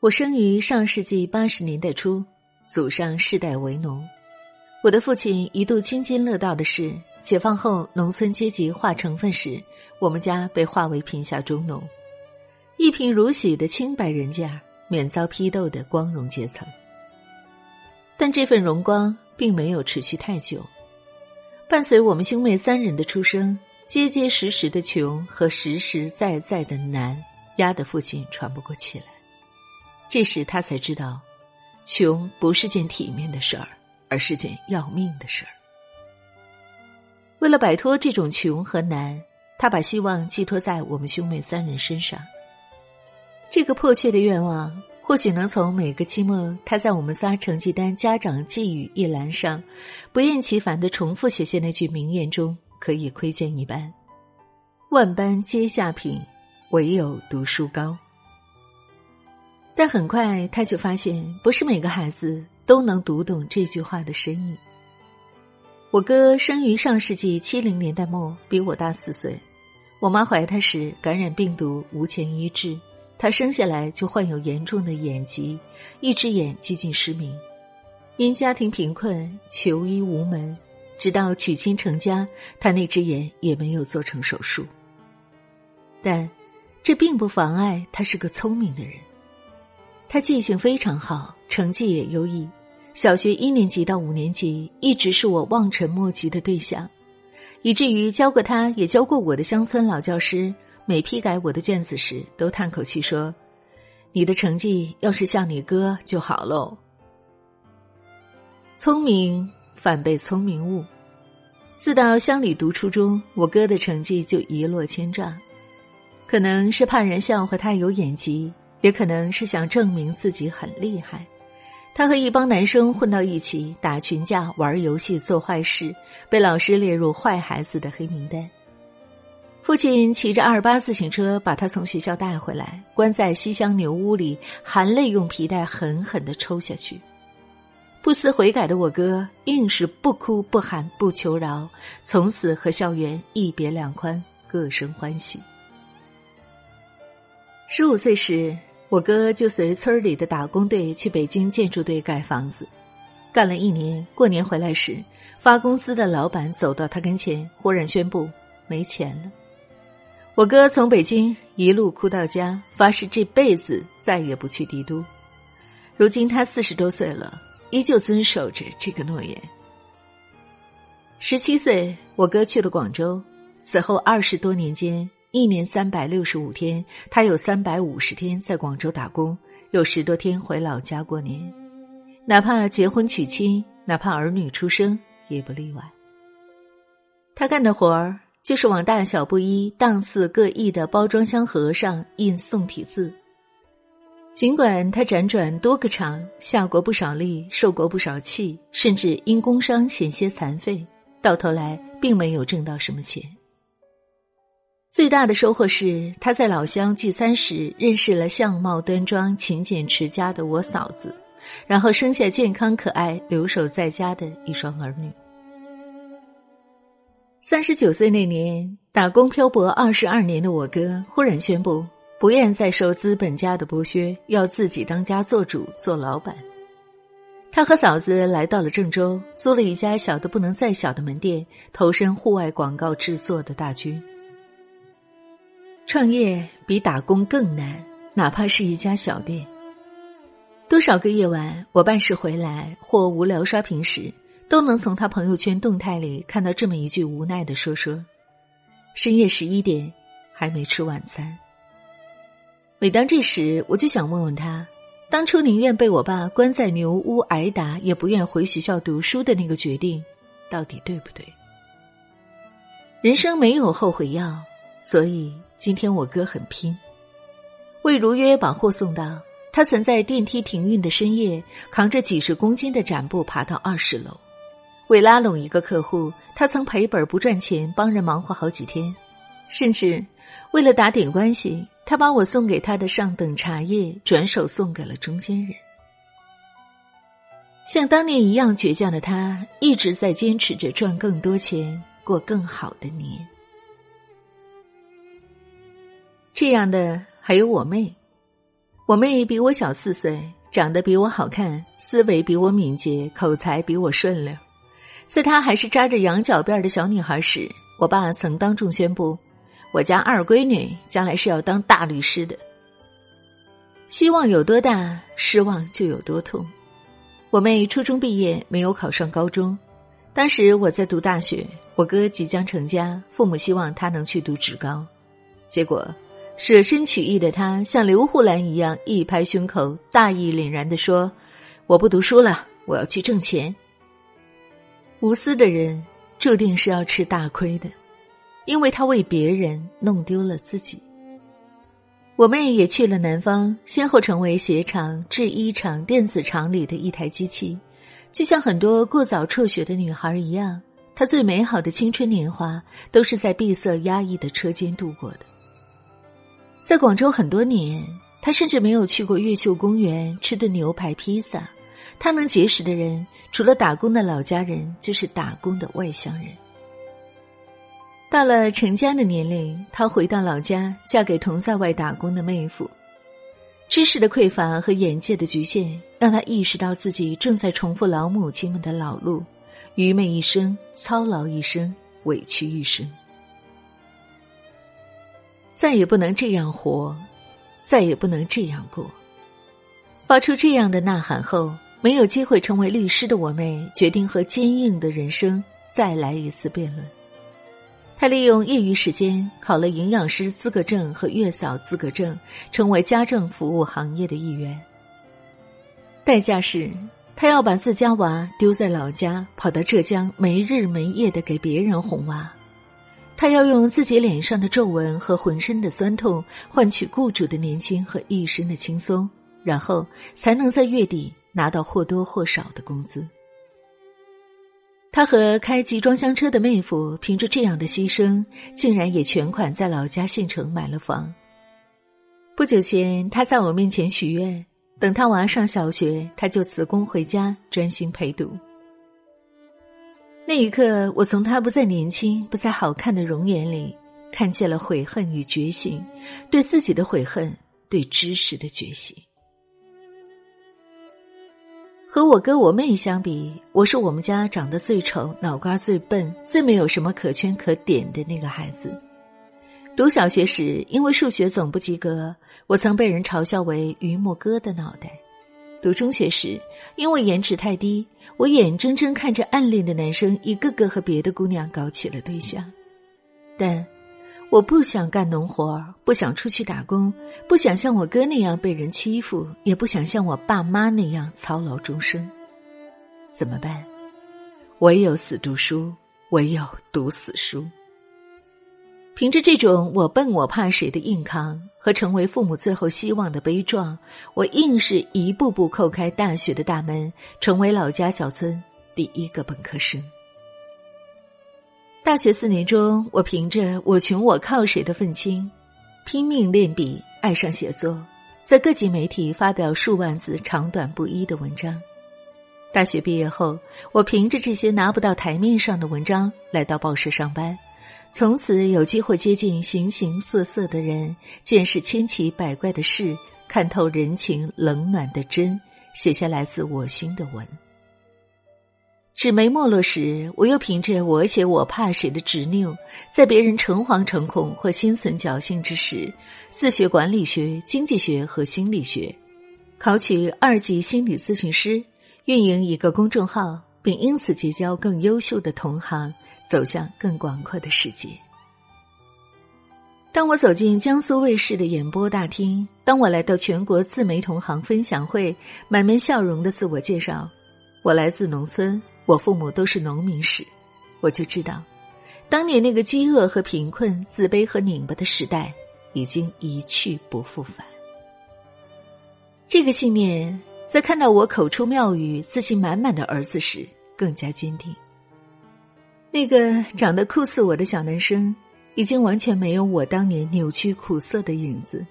我生于上世纪八十年代初，祖上世代为农。我的父亲一度津津乐道的是，解放后农村阶级化成分时，我们家被划为贫下中农，一贫如洗的清白人家，免遭批斗的光荣阶层。但这份荣光并没有持续太久，伴随我们兄妹三人的出生，结结实实的穷和实实在在的难，压得父亲喘不过气来。这时他才知道，穷不是件体面的事儿，而是件要命的事儿。为了摆脱这种穷和难，他把希望寄托在我们兄妹三人身上。这个迫切的愿望，或许能从每个期末他在我们仨成绩单家长寄语一栏上，不厌其烦的重复写下那句名言中可以窥见一斑：“万般皆下品，唯有读书高。”但很快他就发现，不是每个孩子都能读懂这句话的深意。我哥生于上世纪七零年代末，比我大四岁。我妈怀他时感染病毒，无钱医治，他生下来就患有严重的眼疾，一只眼几近失明。因家庭贫困，求医无门，直到娶亲成家，他那只眼也没有做成手术。但这并不妨碍他是个聪明的人。他记性非常好，成绩也优异。小学一年级到五年级，一直是我望尘莫及的对象，以至于教过他也教过我的乡村老教师，每批改我的卷子时，都叹口气说：“你的成绩要是像你哥就好喽。”聪明反被聪明误。自到乡里读初中，我哥的成绩就一落千丈，可能是怕人笑话他有眼疾。也可能是想证明自己很厉害，他和一帮男生混到一起打群架、玩游戏、做坏事，被老师列入坏孩子的黑名单。父亲骑着二八自行车把他从学校带回来，关在西厢牛屋里，含泪用皮带狠狠的抽下去。不思悔改的我哥硬是不哭不喊不求饶，从此和校园一别两宽，各生欢喜。十五岁时。我哥就随村里的打工队去北京建筑队盖房子，干了一年，过年回来时，发工资的老板走到他跟前，忽然宣布没钱了。我哥从北京一路哭到家，发誓这辈子再也不去帝都。如今他四十多岁了，依旧遵守着这个诺言。十七岁，我哥去了广州，此后二十多年间。一年三百六十五天，他有三百五十天在广州打工，有十多天回老家过年。哪怕结婚娶亲，哪怕儿女出生，也不例外。他干的活儿就是往大小不一、档次各异的包装箱盒上印宋体字。尽管他辗转多个厂，下过不少力，受过不少气，甚至因工伤险些残废，到头来并没有挣到什么钱。最大的收获是，他在老乡聚餐时认识了相貌端庄、勤俭持家的我嫂子，然后生下健康可爱、留守在家的一双儿女。三十九岁那年，打工漂泊二十二年的我哥忽然宣布，不愿再受资本家的剥削，要自己当家做主、做老板。他和嫂子来到了郑州，租了一家小的不能再小的门店，投身户外广告制作的大军。创业比打工更难，哪怕是一家小店。多少个夜晚，我办事回来或无聊刷屏时，都能从他朋友圈动态里看到这么一句无奈的说说：“深夜十一点还没吃晚餐。”每当这时，我就想问问他，当初宁愿被我爸关在牛屋挨打，也不愿回学校读书的那个决定，到底对不对？人生没有后悔药，所以。今天我哥很拼，为如约把货送到。他曾在电梯停运的深夜，扛着几十公斤的展布爬到二十楼。为拉拢一个客户，他曾赔本不赚钱，帮人忙活好几天。甚至为了打点关系，他把我送给他的上等茶叶转手送给了中间人。像当年一样倔强的他，一直在坚持着赚更多钱，过更好的年。这样的还有我妹，我妹比我小四岁，长得比我好看，思维比我敏捷，口才比我顺溜。在她还是扎着羊角辫的小女孩时，我爸曾当众宣布，我家二闺女将来是要当大律师的。希望有多大，失望就有多痛。我妹初中毕业，没有考上高中。当时我在读大学，我哥即将成家，父母希望他能去读职高，结果。舍身取义的他，像刘胡兰一样一拍胸口，大义凛然的说：“我不读书了，我要去挣钱。”无私的人注定是要吃大亏的，因为他为别人弄丢了自己。我妹也去了南方，先后成为鞋厂、制衣厂、电子厂里的一台机器，就像很多过早辍学的女孩一样，她最美好的青春年华都是在闭塞压抑的车间度过的。在广州很多年，他甚至没有去过越秀公园吃顿牛排披萨。他能结识的人，除了打工的老家人，就是打工的外乡人。到了成家的年龄，他回到老家，嫁给同在外打工的妹夫。知识的匮乏和眼界的局限，让他意识到自己正在重复老母亲们的老路：愚昧一生，操劳一生，委屈一生。再也不能这样活，再也不能这样过。发出这样的呐喊后，没有机会成为律师的我妹决定和坚硬的人生再来一次辩论。她利用业余时间考了营养师资格证和月嫂资格证，成为家政服务行业的一员。代价是，她要把自家娃丢在老家，跑到浙江没日没夜的给别人哄娃。他要用自己脸上的皱纹和浑身的酸痛换取雇主的年轻和一身的轻松，然后才能在月底拿到或多或少的工资。他和开集装箱车的妹夫凭着这样的牺牲，竟然也全款在老家县城买了房。不久前，他在我面前许愿，等他娃上小学，他就辞工回家专心陪读。那一刻，我从他不再年轻、不再好看的容颜里，看见了悔恨与觉醒，对自己的悔恨，对知识的觉醒。和我哥我妹相比，我是我们家长得最丑、脑瓜最笨、最没有什么可圈可点的那个孩子。读小学时，因为数学总不及格，我曾被人嘲笑为榆木哥的脑袋。读中学时，因为颜值太低，我眼睁睁看着暗恋的男生一个个和别的姑娘搞起了对象。但，我不想干农活不想出去打工，不想像我哥那样被人欺负，也不想像我爸妈那样操劳终生。怎么办？唯有死读书，唯有读死书。凭着这种我笨我怕谁的硬扛和成为父母最后希望的悲壮，我硬是一步步叩开大学的大门，成为老家小村第一个本科生。大学四年中，我凭着我穷我靠谁的愤青，拼命练笔，爱上写作，在各级媒体发表数万字长短不一的文章。大学毕业后，我凭着这些拿不到台面上的文章，来到报社上班。从此有机会接近形形色色的人，见识千奇百怪的事，看透人情冷暖的真，写下来自我心的文。纸媒没落时，我又凭着我写我怕谁的执拗，在别人诚惶诚恐或心存侥幸之时，自学管理学、经济学和心理学，考取二级心理咨询师，运营一个公众号，并因此结交更优秀的同行。走向更广阔的世界。当我走进江苏卫视的演播大厅，当我来到全国自媒同行分享会，满面笑容的自我介绍，我来自农村，我父母都是农民时，我就知道，当年那个饥饿和贫困、自卑和拧巴的时代已经一去不复返。这个信念在看到我口出妙语、自信满满的儿子时更加坚定。那个长得酷似我的小男生，已经完全没有我当年扭曲苦涩的影子，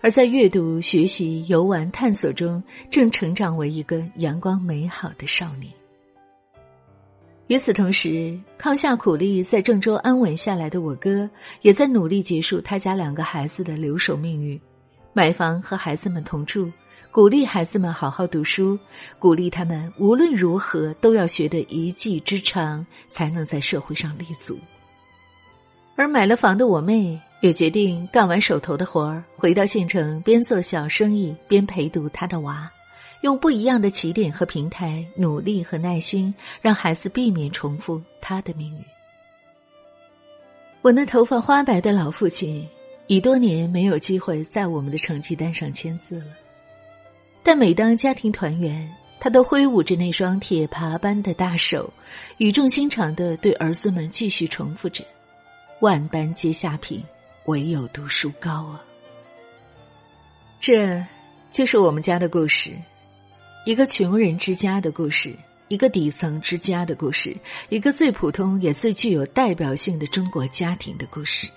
而在阅读、学习、游玩、探索中，正成长为一个阳光美好的少年。与此同时，靠下苦力在郑州安稳下来的我哥，也在努力结束他家两个孩子的留守命运，买房和孩子们同住，鼓励孩子们好好读书，鼓励他们无论如何都要学得一技之长，才能在社会上立足。而买了房的我妹也决定干完手头的活儿，回到县城，边做小生意边陪读她的娃。用不一样的起点和平台，努力和耐心，让孩子避免重复他的命运。我那头发花白的老父亲，已多年没有机会在我们的成绩单上签字了。但每当家庭团圆，他都挥舞着那双铁耙般的大手，语重心长的对儿子们继续重复着：“万般皆下品，唯有读书高啊！”这，就是我们家的故事。一个穷人之家的故事，一个底层之家的故事，一个最普通也最具有代表性的中国家庭的故事。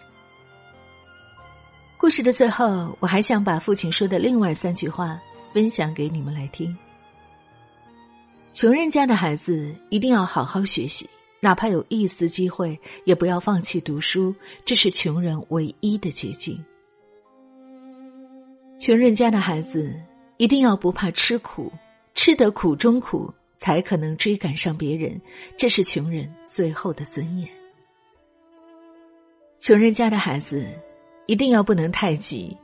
故事的最后，我还想把父亲说的另外三句话分享给你们来听：穷人家的孩子一定要好好学习，哪怕有一丝机会，也不要放弃读书，这是穷人唯一的捷径。穷人家的孩子一定要不怕吃苦。吃得苦中苦，才可能追赶上别人，这是穷人最后的尊严。穷人家的孩子，一定要不能太急，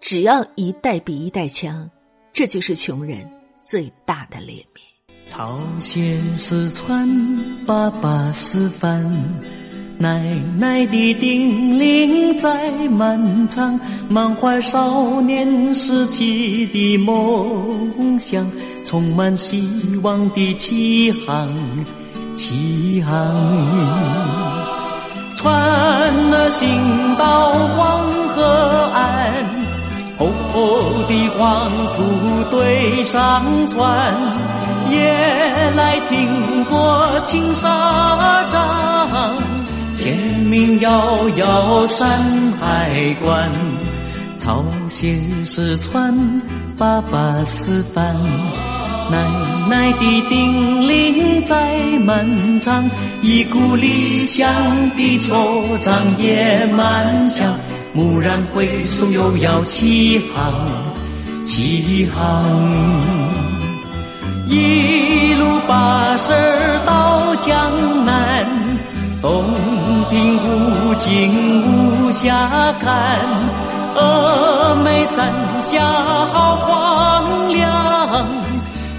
只要一代比一代强，这就是穷人最大的脸面。朝鲜四川，爸爸示范。奶奶的叮咛在漫长，满怀少年时期的梦想，充满希望的起航，起航。船儿行到黄河岸，厚厚的黄土堆上船，夜来听过青纱帐。天明遥遥山海关，朝鲜失传，爸爸示范，奶奶的叮咛在漫长，一股理想的惆怅也漫长，蓦然回首又要起航，起航，一路跋涉到江南，东。平无尽无暇看，峨眉山下好荒凉，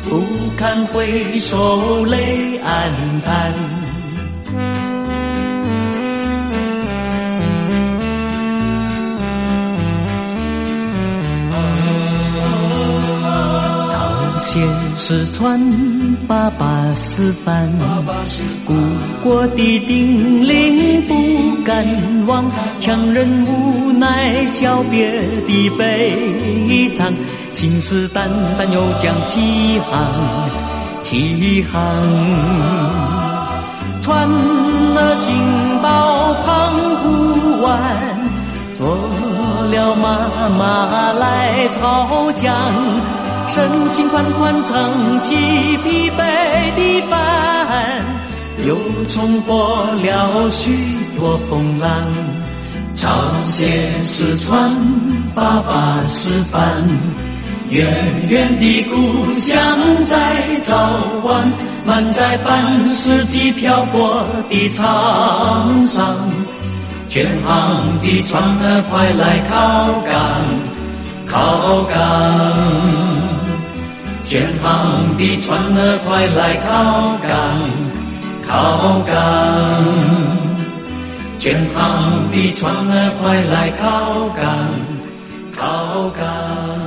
不堪回首泪暗淡。先是传爸爸示范，故国的叮咛不敢忘，强人无奈小别的悲伤，信誓旦旦又将起航，起航，船儿行到澎湖湾，驮了妈妈来草江。深情款款撑起疲惫的帆，又冲破了许多风浪。朝鲜是船，爸爸示范，远远的故乡在召唤，满载半世纪漂泊的沧桑。全航的船儿快来靠港，靠港。全航的船儿快来靠港，靠港。全航的船儿快来靠港，靠港。